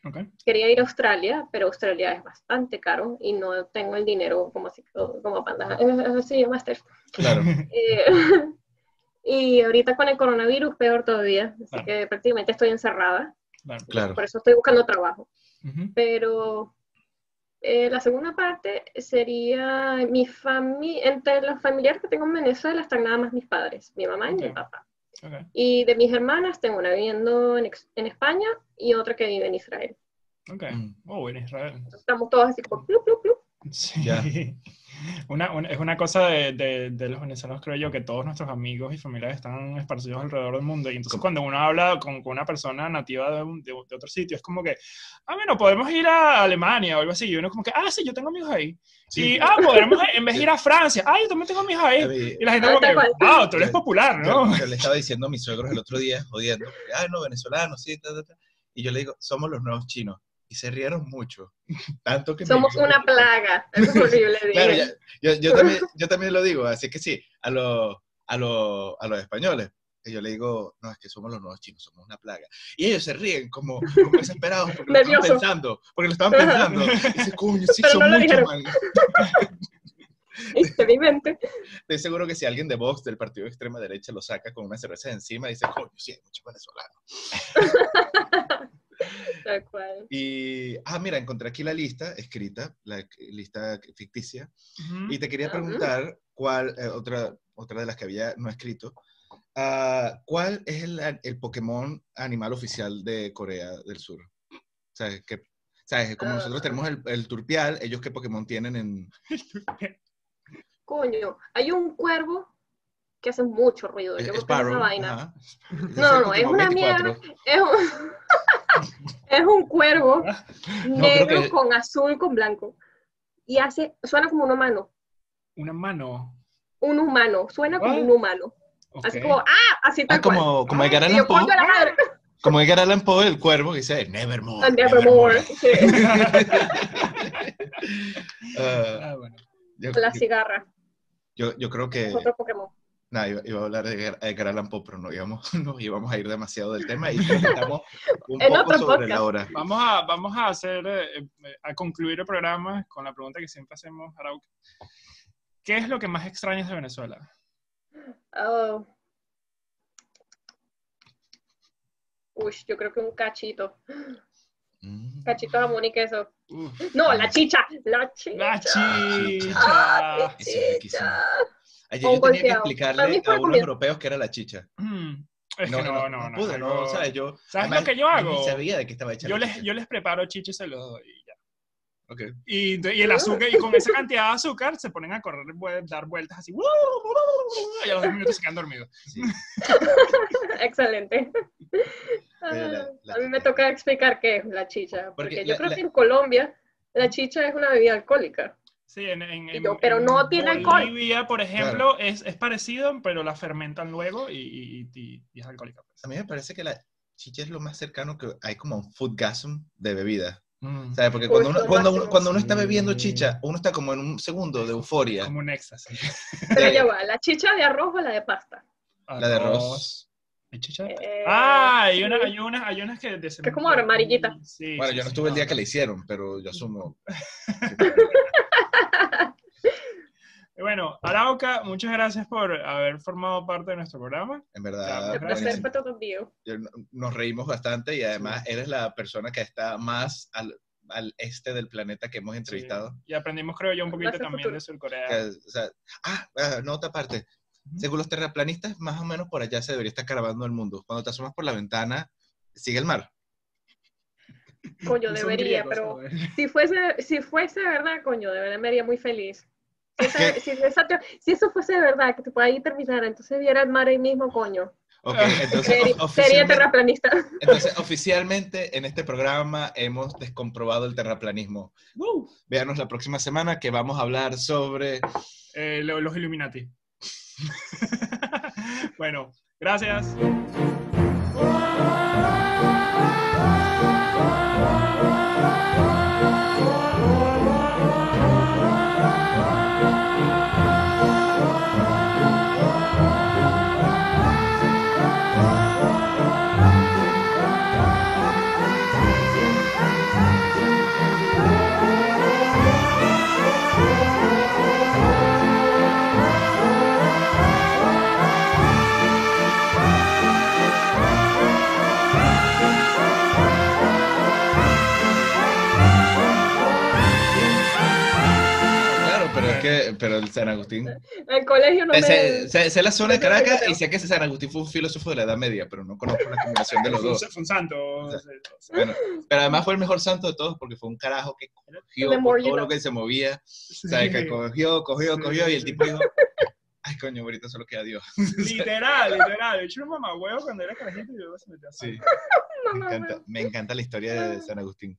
B: Ok.
C: Quería ir a Australia, pero Australia es bastante caro y no tengo el dinero como así, como para andar, eh, sí, máster.
A: Claro.
C: Eh, y ahorita con el coronavirus peor todavía, así
B: Claro.
C: que prácticamente estoy encerrada,
B: Claro.
C: Por eso estoy buscando trabajo.
B: Ujú.
C: Pero eh, la segunda parte sería mi familia, entre los familiares que tengo en Venezuela están nada más mis padres, mi mamá y mi
B: Ok.
C: papá.
B: Ok.
C: Y de mis hermanas tengo una viviendo en, ex- en España y otra que vive en Israel.
B: Ok.
A: Mm.
B: Oh, en Israel.
C: Entonces, estamos todos así como plup, plup, plup.
B: Sí.
A: Ya.
B: Una, una- es una cosa de, de- de los venezolanos, creo yo, que todos nuestros amigos y familiares están esparcidos alrededor del mundo. Y entonces, cuando uno habla con, con una persona nativa de, un- de- de otro sitio, es como que, ah, bueno, podemos ir a Alemania o algo así. Y uno, como que, ah, sí, yo tengo amigos ahí.
A: Sí.
B: Y, ah, podemos, en vez de ir a Francia, ah, yo también tengo amigos ahí. Y la gente,
C: Ah,
B: como que, wow, tú eres popular, ¿no?
A: Yo, yo le estaba diciendo a mis suegros el otro día, jodiendo, ay, no, venezolanos, sí, ta, ta, ta. Y yo le digo, somos los nuevos chinos. Y se rieron mucho. Tanto que
C: Somos una plaga. Es horrible.
A: Claro, ya- yo, yo, también, yo también lo digo, así que sí, a, los a, los a los españoles. que Yo le digo, no, es que somos los nuevos chinos, somos una plaga. Y ellos se ríen como, como desesperados porque lo estaban pensando, porque lo estaban pensando. Y dice, coño, sí,
C: Pero
A: son
C: no lo
A: muchos, man. Estoy seguro que si alguien de Vox, del partido de extrema derecha, lo saca con una cerveza encima, dice, coño, sí, hay muchos venezolanos.
C: Tal cual.
A: Y, ah, mira, encontré aquí la lista escrita, la lista ficticia,
B: Ujú.
A: y te quería preguntar cuál, eh, otra, otra de las que había no escrito, ah, ¿cuál es el, el Pokémon animal oficial de Corea del Sur? ¿Sabes? Que, ¿sabes? Como nosotros
C: Ah.
A: tenemos el, el turpial, ellos qué Pokémon tienen en...
C: Coño, hay un cuervo que hace mucho ruido. Yo
A: Sparrow,
C: esa vaina.
A: ajá.
C: No, no,
A: Ese
C: es una
A: Pokémon
C: mierda. Es un, es un cuervo
A: creo
C: negro
A: que-
C: con azul con blanco. Y hace, suena como un humano.
B: Una mano.
C: Un humano, suena como
B: What?
C: un humano. Así
B: Ok.
C: como, ¡ah! Así tal
A: Ah, como, como Edgar
C: cual. Y
A: Allan Poe, como Edgar Allan Poe, el cuervo, que dice, Nevermore.
C: Nevermore. Sí,
A: Ah,
B: Ah, bueno.
A: yo,
C: la cigarra.
A: yo, yo creo que...
C: Es otro Pokémon.
A: Nada, iba, iba a hablar de Edgar, Edgar Allan Poe, pero no íbamos, no íbamos a ir demasiado del tema y estamos un
C: En
A: poco
C: otro
A: sobre
C: podcast.
A: la hora.
B: Vamos a, vamos a hacer, eh, eh, a concluir el programa con la pregunta que siempre hacemos, Arauk. ¿Qué es lo que más extrañas de Venezuela?
C: Oh. Uy, yo creo que un cachito.
A: Mm.
C: Cachito jamón y queso.
B: Uf,
C: No, la chicha. La chicha.
B: la chicha.
A: Ayer yo tenía que explicarle a unos
C: comida.
A: europeos que era la chicha.
B: Mm, Es que no, no, no.
A: pude,
B: es
A: no,
B: algo-
A: ¿sabes? Yo,
B: ¿Sabes
A: además,
B: lo que yo hago?
A: Ni sabía de qué estaba hecha
B: Yo
A: la
B: les, yo les preparo chicha y se los doy y ya.
A: Ok.
B: Y, y el azúcar, y con esa cantidad de azúcar se ponen a correr, dar vueltas así. Y a los 10 minutos se quedan dormidos.
A: Sí.
C: Excelente. Ah,
A: la- la
C: a mí me toca explicar qué es la chicha, porque,
A: Porque
C: yo
A: la-
C: creo
A: la-
C: que en Colombia la chicha es una bebida alcohólica.
B: Sí, en, en, en-
C: yo, pero
B: en
C: no tiene alcohol.
B: Bolivia, por ejemplo, es, es parecido, pero la fermentan luego y, y- y- y es alcohólica. pues.
A: A mí me parece que la chicha es lo más cercano que hay como un foodgasm de bebida.
B: Mm,
A: ¿Sabes? Porque cuando uno, cuando, uno, cuando uno está bebiendo chicha, uno está como en un segundo de euforia.
B: como un éxtasis.
C: Pero ya va, la chicha de arroz o la de pasta.
A: La de arroz.
B: ¿Hay chicha de
C: Eh,
B: Ah, hay,
C: sí.
B: una, hay, unas, hay unas que...
C: es como amarillita.
B: Sí,
A: Bueno,
B: sí,
A: yo no
B: sí,
A: estuve el día que la hicieron, pero yo asumo.
B: Y Bueno, Arauca, muchas gracias por haber formado parte de nuestro programa.
A: En verdad,
C: El placer fue todo mío.
A: Nos reímos bastante y además eres la persona que está más al, al este del planeta que hemos entrevistado.
B: Sí. Y aprendimos, creo yo, un poquito
C: Gracias,
B: también
C: futuro.
B: de Surcorea.
A: Que, o sea, ah, ah, nota aparte.
B: Ujú.
A: Según los terraplanistas, más o menos por allá se debería estar acabando el mundo. Cuando te asomas por la ventana, sigue el mar.
C: Coño, debería,
B: griegos,
C: pero si fuese, si fuese verdad, coño, de verdad me haría muy feliz. Si, esa-
A: ¿Qué?
C: si esa teo- si eso fuese verdad, que te pueda ahí terminar, entonces viera el mar ahí mismo, coño.
A: Ok, entonces,
C: Sería, terraplanista.
A: entonces, oficialmente en este programa hemos descomprobado el terraplanismo.
B: Woo.
A: Véanos la próxima semana que vamos a hablar sobre...
B: Eh, lo- los Illuminati. bueno, gracias.
A: Que, pero el San Agustín...
C: El colegio no me...
A: Sé, sé- sé la zona de Caracas y sé que San Agustín fue un filósofo de la Edad Media, pero no conozco la combinación de los dos.
B: fue un santo.
A: Bueno, pero además fue el mejor santo de todos porque fue un carajo que cogió
C: The more
A: todo lo
C: know.
A: que se movía,
B: Sí.
A: ¿sabes? Que cogió, cogió,
B: Sí,
A: cogió y el tipo dijo, ay coño, ahorita solo queda Dios.
B: Literal, literal. De hecho, era un mamahuevo cuando era carajito y luego se metió a
A: Sí, me encanta, me encanta la historia de San Agustín.